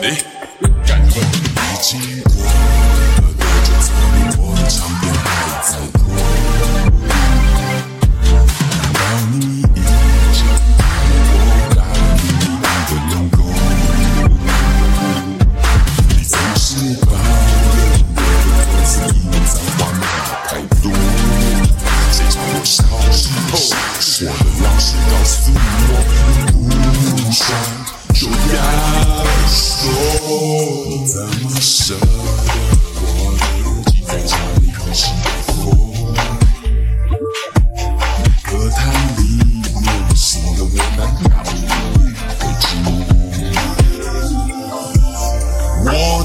Dick.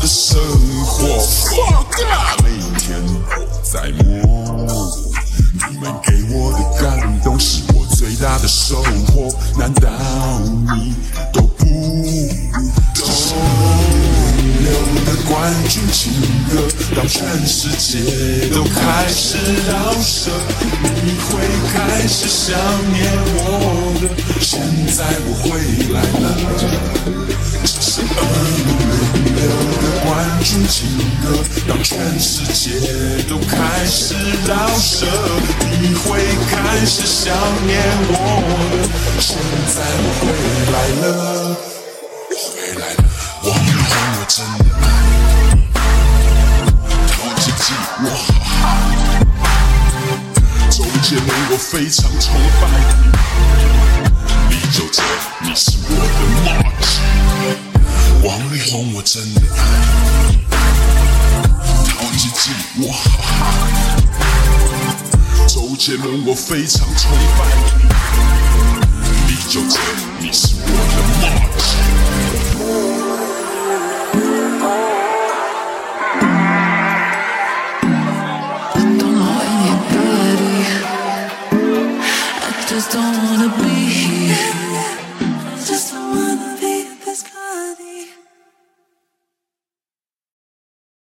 的生活 fuck up，每天都在摸。你们给我的感动是我最大的收获，难道你都不懂？流的冠军情歌，当全世界都开始饶舌，你会开始想念我的。现在我的冠军情歌，让全世界都开始饶舌，你会开始想念我。现在我回来了，回来了，王力宏我真的爱你，陶吉吉我好好，周杰伦我非常崇拜杰伦，我非常崇拜。你就这，你是我的 m a Don't wanna be